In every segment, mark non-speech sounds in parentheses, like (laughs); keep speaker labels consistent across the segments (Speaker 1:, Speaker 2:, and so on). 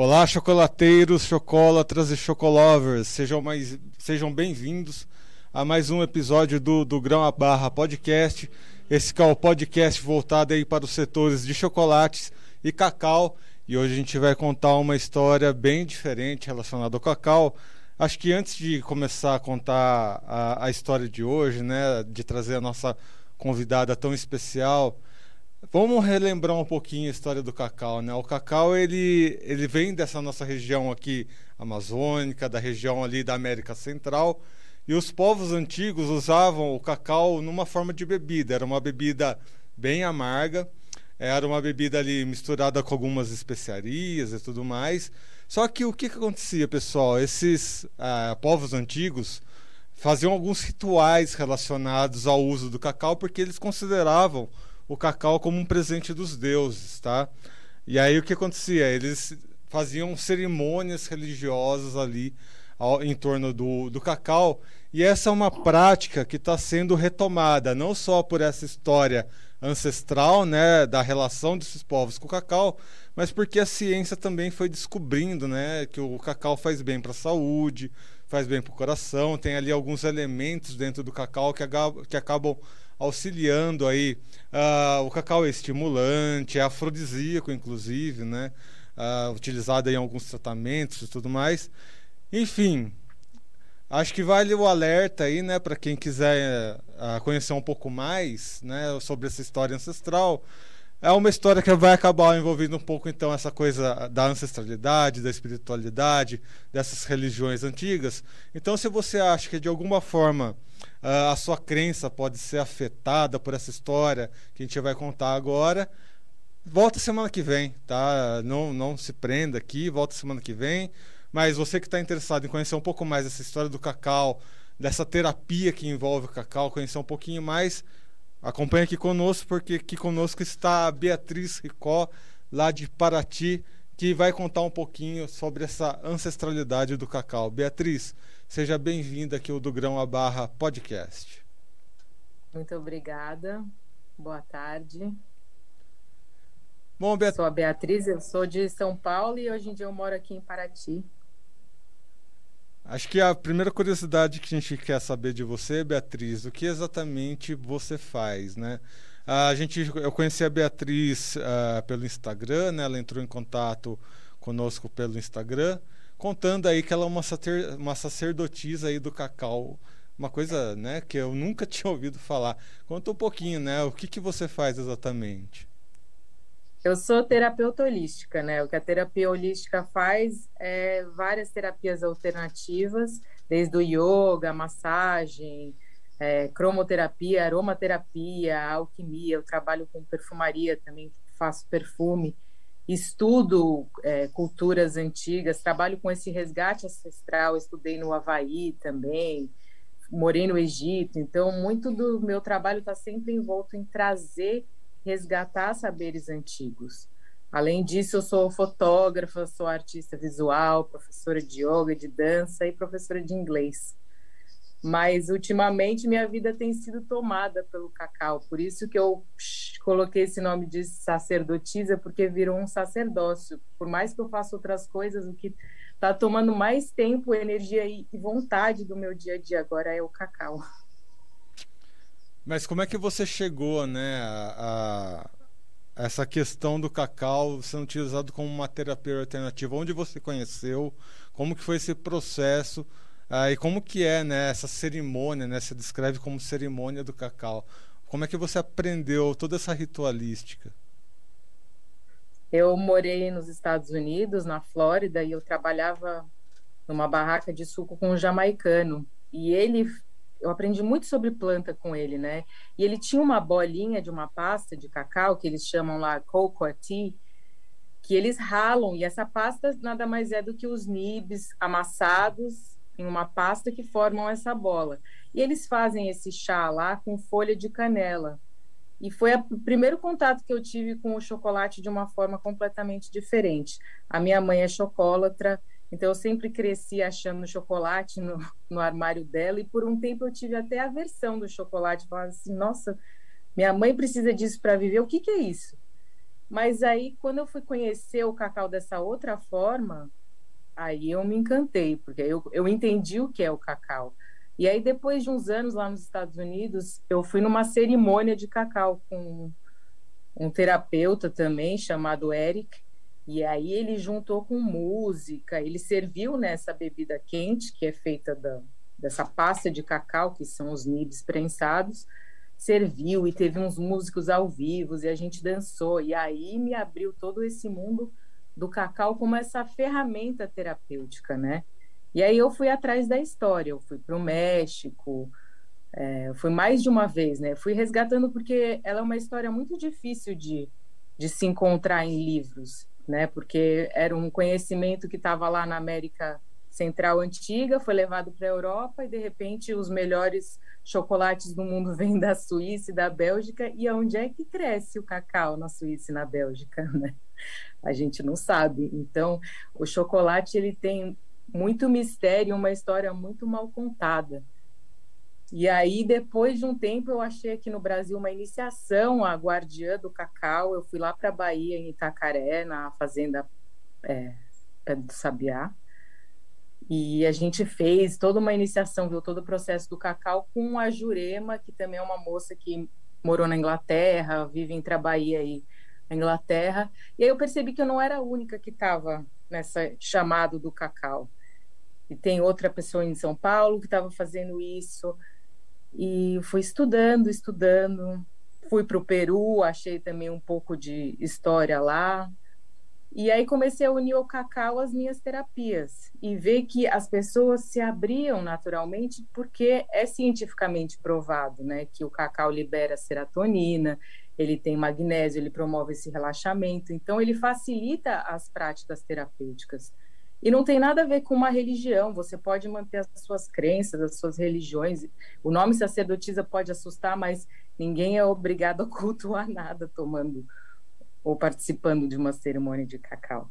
Speaker 1: Olá, chocolateiros, chocolatras e chocolovers, sejam, sejam bem-vindos a mais um episódio do, do Grão a Barra Podcast. Esse é o podcast voltado aí para os setores de chocolates e cacau. E hoje a gente vai contar uma história bem diferente relacionada ao cacau. Acho que antes de começar a contar a, a história de hoje, né, de trazer a nossa convidada tão especial, Vamos relembrar um pouquinho a história do cacau, né? O cacau ele, ele vem dessa nossa região aqui amazônica, da região ali da América Central, e os povos antigos usavam o cacau numa forma de bebida. Era uma bebida bem amarga, era uma bebida ali misturada com algumas especiarias e tudo mais. Só que o que, que acontecia, pessoal? Esses ah, povos antigos faziam alguns rituais relacionados ao uso do cacau porque eles consideravam o cacau como um presente dos deuses, tá? E aí o que acontecia? Eles faziam cerimônias religiosas ali ao, em torno do, do cacau, e essa é uma prática que está sendo retomada, não só por essa história ancestral, né, da relação desses povos com o cacau, mas porque a ciência também foi descobrindo, né, que o cacau faz bem para a saúde, faz bem para o coração, tem ali alguns elementos dentro do cacau que, que acabam auxiliando aí. Uh, o cacau é estimulante, é afrodisíaco, inclusive, né? Uh, utilizado em alguns tratamentos e tudo mais. Enfim, acho que vale o alerta aí, né, para quem quiser uh, conhecer um pouco mais, né, sobre essa história ancestral. É uma história que vai acabar envolvendo um pouco então essa coisa da ancestralidade, da espiritualidade, dessas religiões antigas. Então, se você acha que de alguma forma a sua crença pode ser afetada por essa história que a gente vai contar agora, volta semana que vem, tá? Não, não se prenda aqui, volta semana que vem. Mas você que está interessado em conhecer um pouco mais dessa história do cacau, dessa terapia que envolve o cacau, conhecer um pouquinho mais, acompanhe aqui conosco, porque aqui conosco está a Beatriz Ricó, lá de Paraty, que vai contar um pouquinho sobre essa ancestralidade do cacau. Beatriz, Seja bem-vinda aqui ao Do Grão a Barra Podcast.
Speaker 2: Muito obrigada. Boa tarde.
Speaker 1: Bom, Beat...
Speaker 2: Sou a Beatriz, eu sou de São Paulo e hoje em dia eu moro aqui em Paraty.
Speaker 1: Acho que a primeira curiosidade que a gente quer saber de você, Beatriz, o que exatamente você faz, né? A gente, eu conheci a Beatriz uh, pelo Instagram, né? Ela entrou em contato conosco pelo Instagram contando aí que ela é uma, uma sacerdotisa aí do cacau. Uma coisa, né, que eu nunca (laughs) tinha ouvido falar. Conta um pouquinho, né? O que, que você faz exatamente?
Speaker 2: Eu sou terapeuta holística, né? O que a terapia holística faz é várias terapias alternativas, desde o yoga, massagem, é, cromoterapia, aromaterapia, alquimia. Eu trabalho com perfumaria também, faço perfume estudo é, culturas antigas, trabalho com esse resgate ancestral, estudei no Havaí também, morei no Egito, então muito do meu trabalho está sempre envolto em trazer, resgatar saberes antigos. Além disso, eu sou fotógrafa, sou artista visual, professora de yoga, de dança e professora de inglês mas ultimamente minha vida tem sido tomada pelo cacau. Por isso que eu coloquei esse nome de sacerdotisa, porque virou um sacerdócio. Por mais que eu faça outras coisas, o que está tomando mais tempo, energia e vontade do meu dia a dia agora é o cacau.
Speaker 1: Mas como é que você chegou, né, a, a essa questão do cacau sendo utilizado como uma terapia alternativa? Onde você conheceu? Como que foi esse processo? Ah, e como que é né, essa cerimônia, né? Você descreve como cerimônia do cacau. Como é que você aprendeu toda essa ritualística?
Speaker 2: Eu morei nos Estados Unidos, na Flórida, e eu trabalhava numa barraca de suco com um jamaicano. E ele, eu aprendi muito sobre planta com ele, né? E ele tinha uma bolinha de uma pasta de cacau, que eles chamam lá cocoa tea, que eles ralam. E essa pasta nada mais é do que os nibs amassados em uma pasta que formam essa bola. E eles fazem esse chá lá com folha de canela. E foi o primeiro contato que eu tive com o chocolate de uma forma completamente diferente. A minha mãe é chocolatra, então eu sempre cresci achando chocolate no, no armário dela, e por um tempo eu tive até a versão do chocolate. Falava assim, nossa, minha mãe precisa disso para viver, o que, que é isso? Mas aí, quando eu fui conhecer o cacau dessa outra forma, aí eu me encantei, porque eu, eu entendi o que é o cacau. E aí, depois de uns anos lá nos Estados Unidos, eu fui numa cerimônia de cacau com um terapeuta também, chamado Eric, e aí ele juntou com música, ele serviu nessa bebida quente, que é feita da, dessa pasta de cacau, que são os nibs prensados, serviu e teve uns músicos ao vivo e a gente dançou. E aí me abriu todo esse mundo do cacau como essa ferramenta terapêutica, né? E aí eu fui atrás da história, eu fui para o México, é, fui mais de uma vez, né? Fui resgatando porque ela é uma história muito difícil de, de se encontrar em livros, né? Porque era um conhecimento que estava lá na América Central antiga, foi levado para a Europa e de repente os melhores chocolates do mundo (laughs) vêm da Suíça e da Bélgica. E onde é que cresce o cacau na Suíça e na Bélgica, né? A gente não sabe. Então, o chocolate ele tem muito mistério, uma história muito mal contada. E aí, depois de um tempo, eu achei aqui no Brasil uma iniciação à guardiã do cacau. Eu fui lá para a Bahia, em Itacaré, na fazenda é, do Sabiá. E a gente fez toda uma iniciação, viu todo o processo do cacau com a Jurema, que também é uma moça que morou na Inglaterra, vive em Trabaía aí, na Inglaterra. E aí eu percebi que eu não era a única que estava nessa chamado do cacau. E tem outra pessoa em São Paulo que estava fazendo isso. E fui estudando, estudando. Fui para o Peru, achei também um pouco de história lá. E aí comecei a unir o cacau às minhas terapias e ver que as pessoas se abriam naturalmente porque é cientificamente provado, né, que o cacau libera serotonina, ele tem magnésio, ele promove esse relaxamento, então ele facilita as práticas terapêuticas. E não tem nada a ver com uma religião, você pode manter as suas crenças, as suas religiões. O nome sacerdotisa pode assustar, mas ninguém é obrigado a cultuar (laughs) nada tomando ou participando de uma cerimônia de cacau.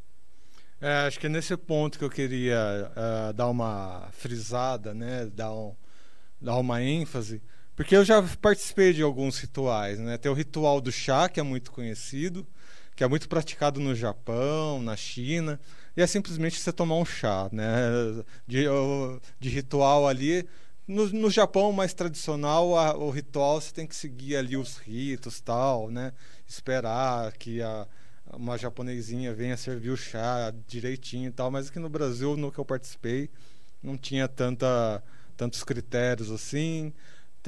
Speaker 1: É, acho que é nesse ponto que eu queria uh, dar uma frisada, né? dar, um, dar uma ênfase, porque eu já participei de alguns rituais. Né? Tem o ritual do chá, que é muito conhecido, que é muito praticado no Japão, na China, e é simplesmente você tomar um chá, né? De, de ritual ali. No, no Japão mais tradicional, a, o ritual você tem que seguir ali os ritos tal, né? esperar que a, uma japonesinha venha servir o chá direitinho e tal, mas aqui no Brasil, no que eu participei, não tinha tanta, tantos critérios assim.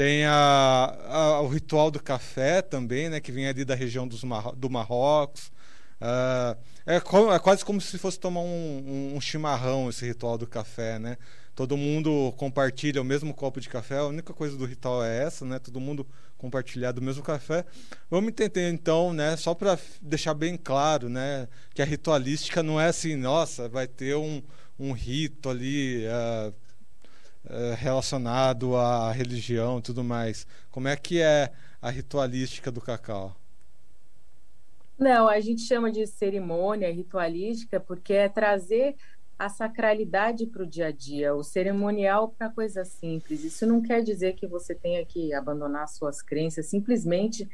Speaker 1: Tem a, a, o ritual do café também, né, que vem ali da região dos Mar do Marrocos. Uh, é, é, quase como se fosse tomar um, um, um, chimarrão esse ritual do café, né? Todo mundo compartilha o mesmo copo de café. A única coisa do ritual é essa, né? Todo mundo compartilhar do mesmo café. Vamos entender então, né? Só para deixar bem claro, né? Que a ritualística não é assim, nossa, vai ter um, um rito ali. Uh, relacionado à religião e tudo mais. Como é que é a ritualística do cacau?
Speaker 2: Não, a gente chama de cerimônia ritualística porque é trazer a sacralidade para o dia a dia, o cerimonial para coisas simples. Isso não quer dizer que você tenha que abandonar suas crenças, simplesmente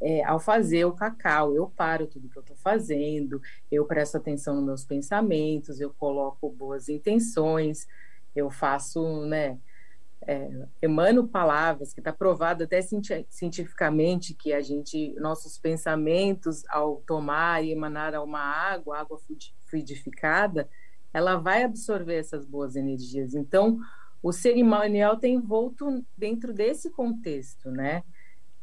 Speaker 2: é ao fazer o cacau, eu paro tudo que eu estou fazendo, eu presto atenção nos meus pensamentos, eu coloco boas intenções, eu faço, né, é, emano palavras, que está provado até cientificamente que a gente, nossos pensamentos, ao tomar e emanar uma água, água fluidificada, ela vai absorver essas boas energias. Então, o cerimonial tem envolto dentro desse contexto, né?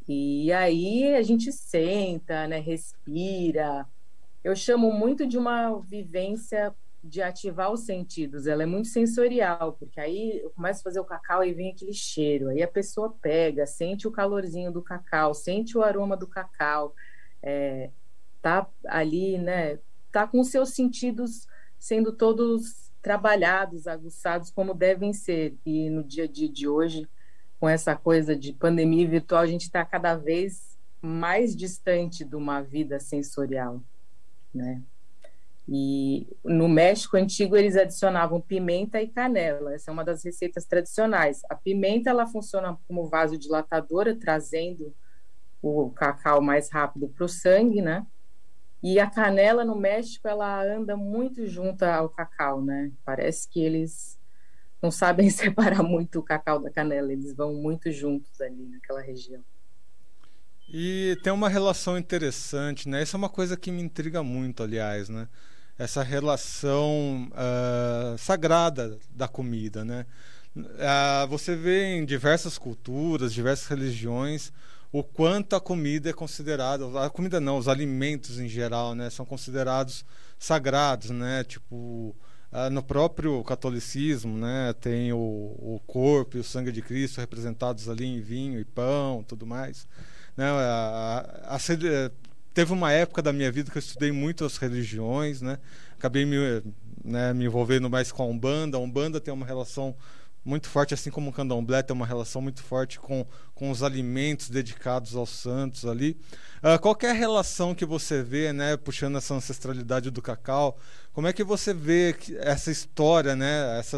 Speaker 2: E aí a gente senta, né, respira. Eu chamo muito de uma vivência de ativar os sentidos, ela é muito sensorial, porque aí eu começo a fazer o cacau e vem aquele cheiro, aí a pessoa pega, sente o calorzinho do cacau, sente o aroma do cacau, é, tá ali, né, tá com os seus sentidos sendo todos trabalhados, aguçados como devem ser, e no dia a dia de hoje, com essa coisa de pandemia virtual, a gente está cada vez mais distante de uma vida sensorial, né? E no México antigo eles adicionavam pimenta e canela. Essa é uma das receitas tradicionais. A pimenta ela funciona como vasodilatadora, trazendo o cacau mais rápido para o sangue, né? E a canela no México, ela anda muito junto ao cacau, né? Parece que eles não sabem (laughs) separar muito o cacau da canela, eles vão muito juntos ali naquela região.
Speaker 1: E tem uma relação interessante, né? Isso é uma coisa que me intriga muito, aliás, né? Essa relação uh, sagrada da comida, né? Uh, você vê em diversas culturas, diversas religiões, o quanto a comida é considerada, a comida não, os alimentos em geral, né? São considerados sagrados, né? Tipo, uh, no próprio catolicismo, né? Tem o, o corpo e o sangue de Cristo representados ali em vinho e pão, tudo mais. Né? A, a, a, teve uma época da minha vida que eu estudei muito as religiões, né? Acabei me, né, me envolvendo mais com a Umbanda. A Umbanda tem uma relação muito forte, assim como o candomblé tem uma relação muito forte com, com os alimentos dedicados aos santos ali. Uh, qual é a relação que você vê, né, puxando essa ancestralidade do cacau, como é que você vê essa história, né, essa,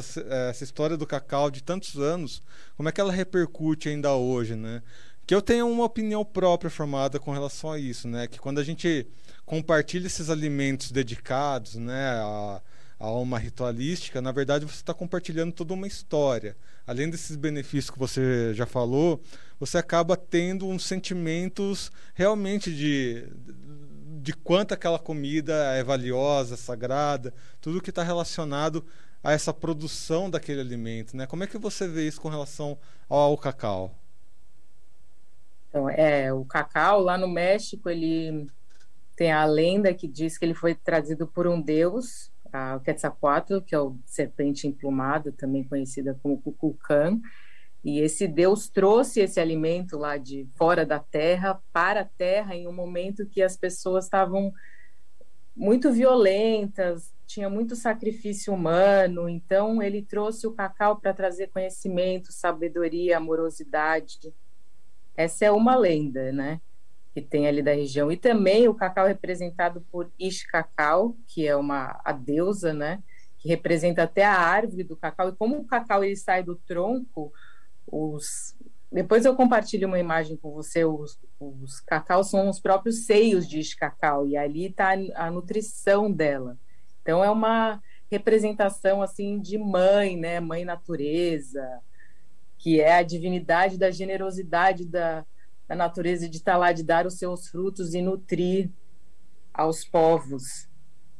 Speaker 1: essa história do cacau de tantos anos, como é que ela repercute ainda hoje, né? Que eu tenho uma opinião própria formada com relação a isso, né? Que quando a gente compartilha esses alimentos dedicados, né, a, a uma ritualística, na verdade você está compartilhando toda uma história. Além desses benefícios que você já falou, você acaba tendo uns sentimentos realmente de de quanto aquela comida é valiosa, sagrada, tudo que está relacionado a essa produção daquele alimento, né? Como é que você vê isso com relação ao cacau?
Speaker 2: Então, é, o cacau lá no México, ele tem a lenda que diz que ele foi trazido por um deus, a, o Quetzalcoatl, que é o serpente emplumado, também conhecida como Cuculcán, e esse deus trouxe esse alimento lá de fora da terra para a terra em um momento que as pessoas estavam muito violentas, tinha muito sacrifício humano, então ele trouxe o cacau para trazer conhecimento, sabedoria, amorosidade, essa é uma lenda, né? Que tem ali da região. E também o cacau representado por Ixcacau, que é uma a deusa, né? Que representa até a árvore do cacau. E como o cacau ele sai do tronco, os depois eu compartilho uma imagem com você. Os, os cacau são os próprios seios de Ixcacau e ali está a nutrição dela. Então é uma representação assim de mãe, né? Mãe natureza, que é a divindade da generosidade da, da natureza de estar lá, de dar os seus frutos e nutrir aos povos.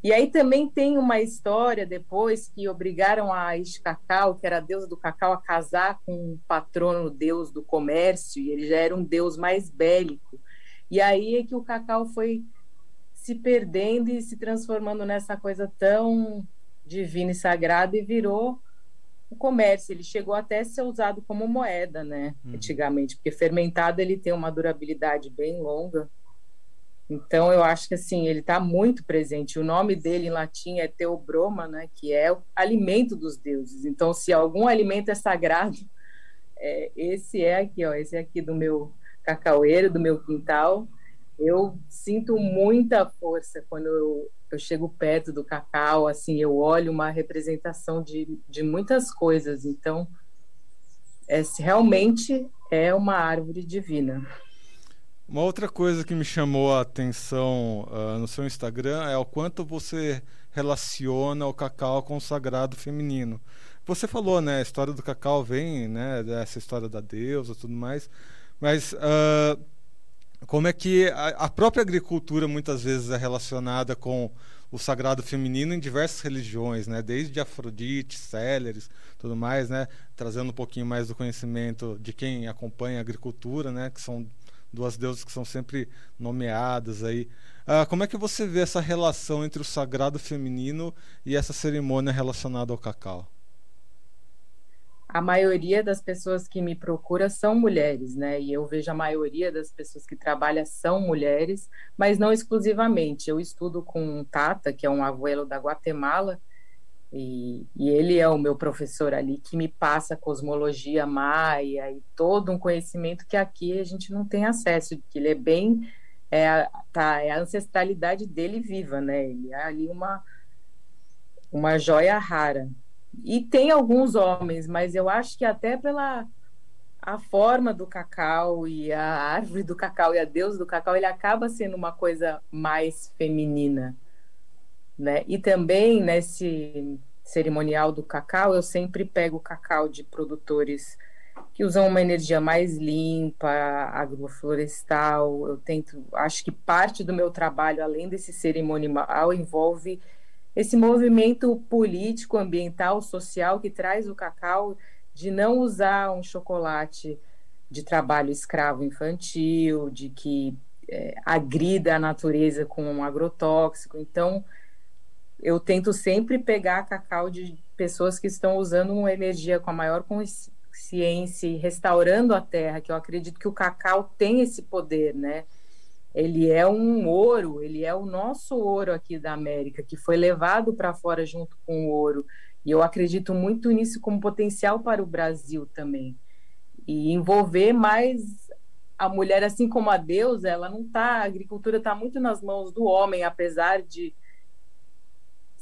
Speaker 2: E aí também tem uma história depois que obrigaram a Iscacau, que era a deusa do cacau, a casar com um patrono deus do comércio, e ele já era um deus mais bélico. E aí é que o cacau foi se perdendo e se transformando nessa coisa tão divina e sagrada e virou o comércio. Ele chegou até a ser usado como moeda, né? Uhum. Antigamente, porque fermentado ele tem uma durabilidade bem longa. Então eu acho que assim ele está muito presente. O nome dele em latim é Teobroma, né? Que é o alimento dos deuses. Então se algum alimento é sagrado, é, esse é aqui, ó. Esse é aqui do meu cacaueiro, do meu quintal. Eu sinto muita força quando eu eu chego perto do cacau, assim, eu olho uma representação de, de muitas coisas. Então, é, realmente é uma árvore divina.
Speaker 1: Uma outra coisa que me chamou a atenção uh, no seu Instagram é o quanto você relaciona o cacau com o sagrado feminino. Você falou, né? A história do cacau vem, né? Dessa história da deusa, tudo mais. Mas uh, como é que a, a, própria agricultura muitas vezes é relacionada com o sagrado feminino em diversas religiões, né? Desde Afrodite, Céleres, tudo mais, né? Trazendo um pouquinho mais do conhecimento de quem acompanha a agricultura, né? Que são duas deusas que são sempre nomeadas aí. Ah, como é que você vê essa relação entre o sagrado feminino e essa cerimônia relacionada ao cacau?
Speaker 2: A maioria das pessoas que me procura são mulheres, né? E eu vejo a maioria das pessoas que trabalham são mulheres, mas não exclusivamente. Eu estudo com um Tata, que é um abuelo da Guatemala, e, e, ele é o meu professor ali que me passa cosmologia maia e todo um conhecimento que aqui a gente não tem acesso, que ele é bem é, tá, é a ancestralidade dele viva, né? Ele é ali uma uma joia rara. E tem alguns homens, mas eu acho que até pela a forma do cacau e a árvore do cacau e a deusa do cacau, ele acaba sendo uma coisa mais feminina, né? E também nesse cerimonial do cacau, eu sempre pego cacau de produtores que usam uma energia mais limpa, agroflorestal. Eu tento, acho que parte do meu trabalho, além desse cerimonial, envolve esse movimento político, ambiental, social que traz o cacau de não usar um chocolate de trabalho escravo infantil, de que é, agrida a natureza com um agrotóxico. Então, eu tento sempre pegar cacau de pessoas que estão usando uma energia com a maior consciência restaurando a terra, que eu acredito que o cacau tem esse poder, né? Ele é um ouro, ele é o nosso ouro aqui da América, que foi levado para fora junto com o ouro. E eu acredito muito nisso como potencial para o Brasil também. E envolver mais a mulher, assim como a deusa, ela não está. A agricultura está muito nas mãos do homem, apesar de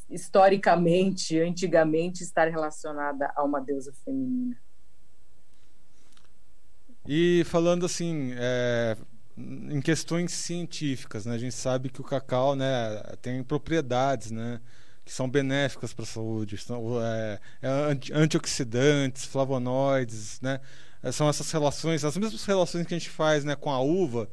Speaker 2: historicamente, antigamente, estar relacionada a uma deusa feminina.
Speaker 1: E falando assim, é, em questões científicas, né, a gente sabe que o cacau né, tem propriedades, né? que são benéficas para a saúde, são é, é, antioxidantes, flavonoides, né? É, são essas relações, as mesmas relações que a gente faz né, com a uva,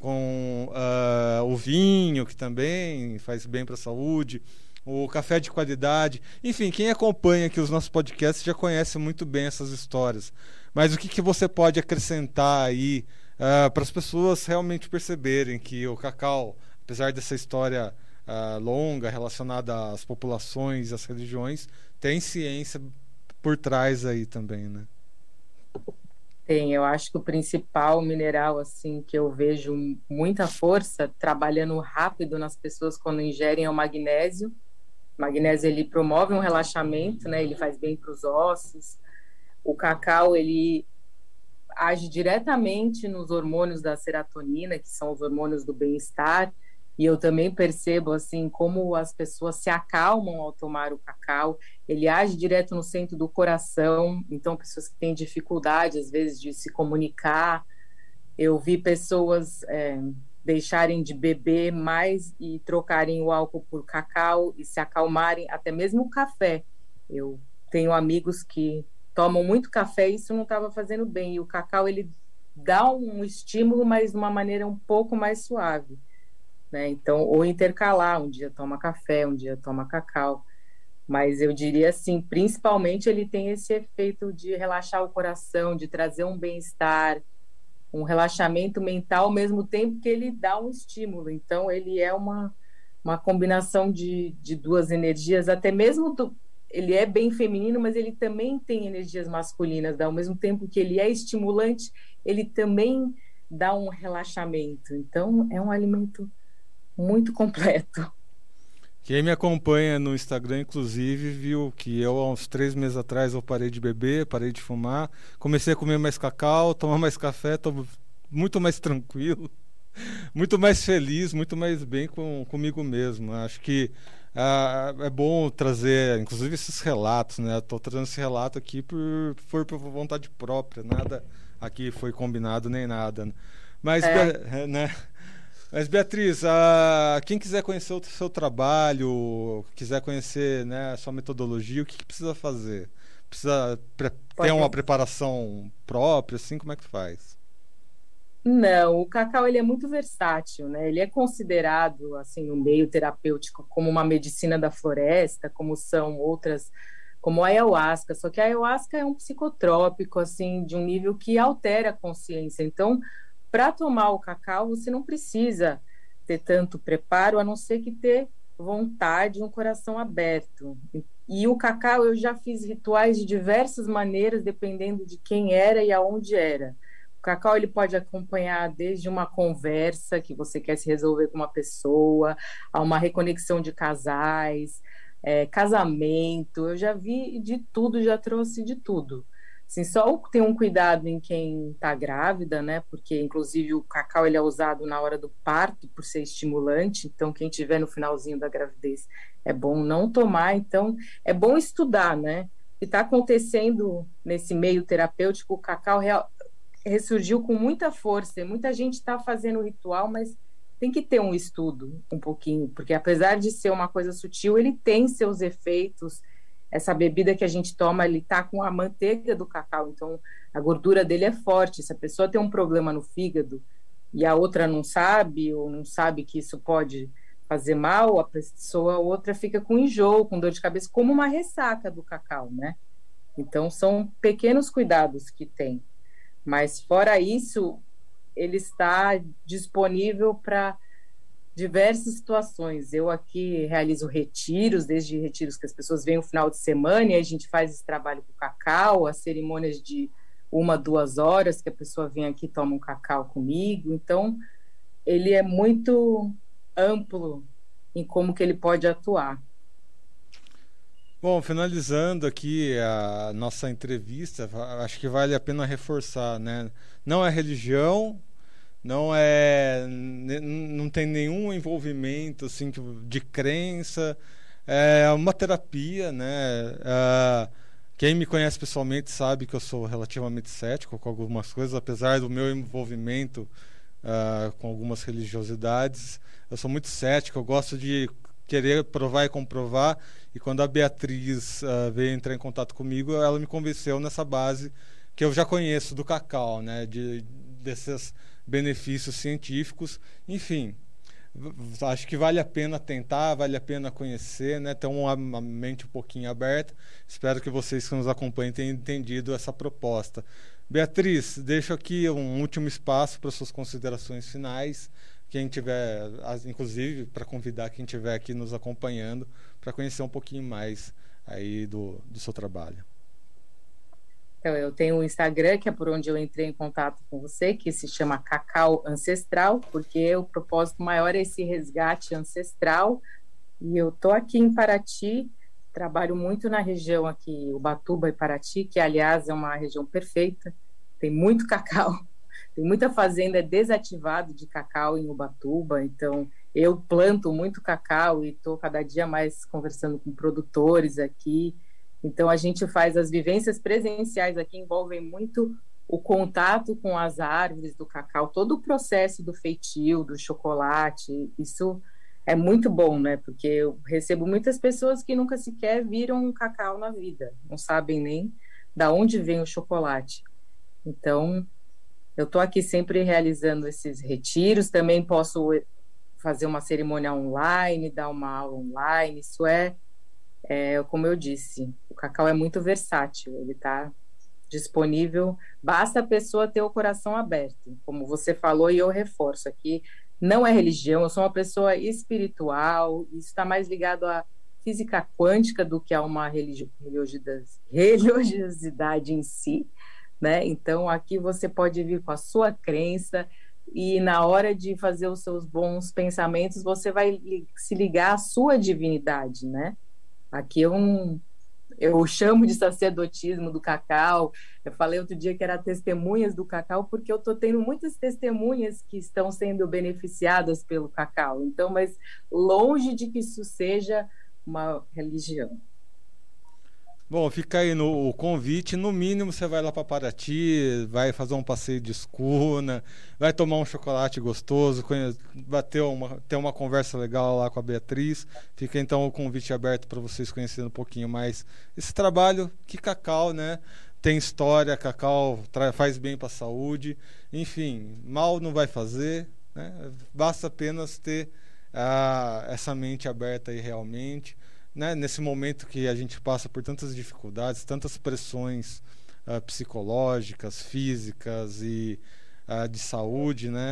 Speaker 1: com uh, o vinho, que também faz bem para a saúde, o café de qualidade. Enfim, quem acompanha aqui os nossos podcasts já conhece muito bem essas histórias. Mas o que, que você pode acrescentar aí uh, para as pessoas realmente perceberem que o cacau, apesar dessa história uh, longa relacionada às populações, às religiões, tem ciência por trás aí também, né?
Speaker 2: Tem, eu acho que o principal mineral assim que eu vejo muita força trabalhando rápido nas pessoas quando ingerem é o magnésio. O magnésio ele promove um relaxamento, né? Ele faz bem para os ossos. O cacau ele age diretamente nos hormônios da serotonina, que são os hormônios do bem-estar. E eu também percebo assim como as pessoas se acalmam ao tomar o cacau. Ele age direto no centro do coração. Então, pessoas que têm dificuldade às vezes de se comunicar. Eu vi pessoas é, deixarem de beber mais e trocarem o álcool por cacau e se acalmarem, até mesmo o café. Eu tenho amigos que tomam muito café isso não estava fazendo bem. E o cacau ele dá um estímulo, mas de uma maneira um pouco mais suave né? Então, ou intercalar, um dia toma café, um dia toma cacau. Mas eu diria assim, principalmente ele tem esse efeito de relaxar o coração, de trazer um bem-estar, um relaxamento mental ao mesmo tempo que ele dá um estímulo. Então, ele é uma, uma combinação de, de duas energias, até mesmo do, ele é bem feminino, mas ele também tem energias masculinas. Ao mesmo tempo que ele é estimulante, ele também dá um relaxamento. Então, é um alimento muito completo.
Speaker 1: Quem me acompanha no Instagram, inclusive, viu que eu, há uns três meses atrás, eu parei de beber, parei de fumar, comecei a comer mais cacau, tomar mais café, estou muito mais tranquilo, (laughs) muito mais feliz, muito mais bem com, comigo mesmo. Acho que ah, é bom trazer, inclusive, esses relatos, né? Estou trazendo esse relato aqui por, por, por vontade própria, nada aqui foi combinado nem nada. Mas, é. né? Mas, Beatriz, a, quem quiser conhecer o seu trabalho, quiser conhecer né, a sua metodologia, o que, que precisa fazer? Precisa ter uma preparação própria, assim? Como é que faz?
Speaker 2: Não, o cacau ele é muito versátil, né? Ele é considerado assim no meio terapêutico como uma medicina da floresta, como são outras, como a ayahuasca. Só que a ayahuasca é um psicotrópico assim de um nível que altera a consciência. Então, para tomar o cacau, você não precisa ter tanto preparo, a não ser que ter vontade, um coração aberto. E o cacau eu já fiz rituais de diversas maneiras, dependendo de quem era e aonde era. Cacau ele pode acompanhar desde uma conversa que você quer se resolver com uma pessoa, a uma reconexão de casais, é, casamento. Eu já vi de tudo, já trouxe de tudo. Assim, só ter um cuidado em quem está grávida, né? Porque inclusive o cacau ele é usado na hora do parto por ser estimulante. Então quem tiver no finalzinho da gravidez é bom não tomar. Então é bom estudar, né? O que está acontecendo nesse meio terapêutico, o cacau real, ressurgiu com muita força. Muita gente está fazendo o ritual, mas tem que ter um estudo um pouquinho, porque apesar de ser uma coisa sutil, ele tem seus efeitos. Essa bebida que a gente toma, ele tá com a manteiga do cacau, então a gordura dele é forte. Se a pessoa tem um problema no fígado e a outra não sabe ou não sabe que isso pode fazer mal, a pessoa a outra fica com enjoo, com dor de cabeça, como uma ressaca do cacau, né? Então são pequenos cuidados que tem. Mas fora isso, ele está disponível para diversas situações. Eu aqui realizo retiros, desde retiros que as pessoas vêm no final de semana e a gente faz esse trabalho com cacau, as cerimônias de uma, duas horas que a pessoa vem aqui toma um cacau comigo. Então, ele é muito amplo em como que ele pode atuar.
Speaker 1: Bom, finalizando aqui a nossa entrevista, acho que vale a pena reforçar, né? Não é religião, não é não tem nenhum envolvimento assim de crença. É uma terapia né? Uh, quem me conhece pessoalmente sabe que eu sou relativamente cético com algumas coisas apesar do meu envolvimento uh, com algumas religiosidades. Eu sou muito cético eu gosto de querer provar e comprovar e quando a Beatriz uh, veio entrar em contato comigo ela me convenceu nessa base que eu já conheço do cacau né de desses benefícios científicos, enfim. Acho que vale a pena tentar, vale a pena conhecer, né? ter uma, mente um pouquinho aberta. Espero que vocês que nos acompanhem tenham entendido essa proposta. Beatriz, deixo aqui um último espaço para suas considerações finais. Quem tiver, inclusive, para convidar quem estiver aqui nos acompanhando para conhecer um pouquinho mais aí do, do seu trabalho.
Speaker 2: Então, eu tenho o Instagram, que é por onde eu entrei em contato com você, que se chama Cacau Ancestral, porque o propósito maior é esse resgate ancestral. E eu tô aqui em Paraty, trabalho muito na região aqui, Ubatuba e Paraty, que aliás é uma região perfeita, tem muito cacau, (laughs) tem muita fazenda desativada de cacau em Ubatuba, então eu planto muito cacau e estou cada dia mais conversando com produtores aqui, então, a gente faz as vivências presenciais aqui, envolvem muito o contato com as árvores do cacau, todo o processo do feitio, do chocolate, isso é muito bom, né? Porque eu recebo muitas pessoas que nunca sequer viram um cacau na vida, não sabem nem da onde vem o chocolate. Então, eu estou aqui sempre realizando esses retiros, também posso fazer uma cerimônia online, dar uma aula online, isso é é, como eu disse, o cacau é muito versátil, ele está disponível, basta a pessoa ter o coração aberto. Como você falou, e eu reforço aqui, não é religião, eu sou uma pessoa espiritual, isso está mais ligado à física quântica do que a uma (laughs) religiosidade em si, né? Então aqui você pode vir com a sua crença e na hora de fazer os seus bons pensamentos, você vai se ligar à sua divindade, né? Aqui eu, eu (laughs) chamo de sacerdotismo do cacau. Eu falei outro dia que era testemunhas do cacau, porque eu estou tendo muitas testemunhas que estão sendo beneficiadas pelo cacau. Então, mas longe de que isso seja uma religião.
Speaker 1: Bom, fica aí no convite. No mínimo, você vai lá para Paraty, vai fazer um passeio de escuna, vai tomar um chocolate gostoso, vai ter uma, ter uma conversa legal lá com a Beatriz. Fica então o convite aberto para vocês conhecerem um pouquinho mais esse trabalho que Cacau, né? Tem história, Cacau faz bem para a saúde. Enfim, mal não vai fazer, né? Basta apenas ter ah, essa mente aberta aí realmente né, nesse momento que a gente passa por tantas dificuldades, tantas pressões uh, psicológicas, físicas e uh, de saúde, né,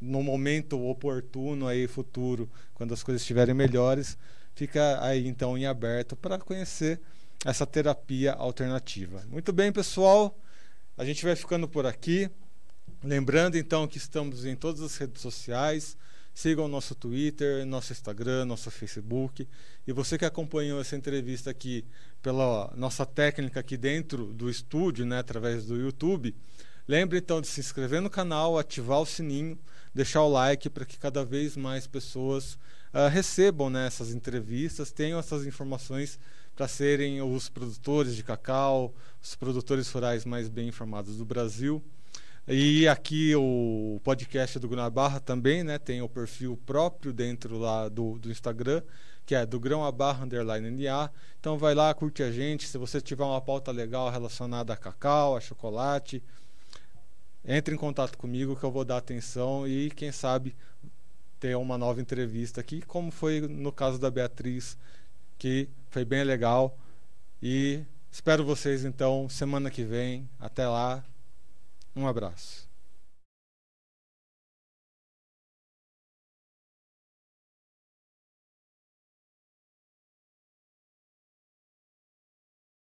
Speaker 1: no momento oportuno aí futuro, quando as coisas estiverem melhores, fica aí então em aberto para conhecer essa terapia alternativa. Muito bem, pessoal, a gente vai ficando por aqui. Lembrando então que estamos em todas as redes sociais. Sigam nosso Twitter, nosso Instagram, nosso Facebook. E você que acompanhou essa entrevista aqui pela nossa técnica aqui dentro do estúdio, né, através do YouTube, lembre então de se inscrever no canal, ativar o sininho, deixar o like para que cada vez mais pessoas uh, recebam né, essas entrevistas, tenham essas informações para serem os produtores de cacau, os produtores rurais mais bem informados do Brasil. E aqui o podcast do Grão Barra também, né? Tem o perfil próprio dentro lá do, do Instagram, que é do Grão a Barra Underline NA. Então vai lá, curte a gente. Se você tiver uma pauta legal relacionada a cacau, a chocolate, entre em contato comigo que eu vou dar atenção e quem sabe ter uma nova entrevista aqui, como foi no caso da Beatriz, que foi bem legal. E espero vocês então semana que vem. Até lá. Um abraço.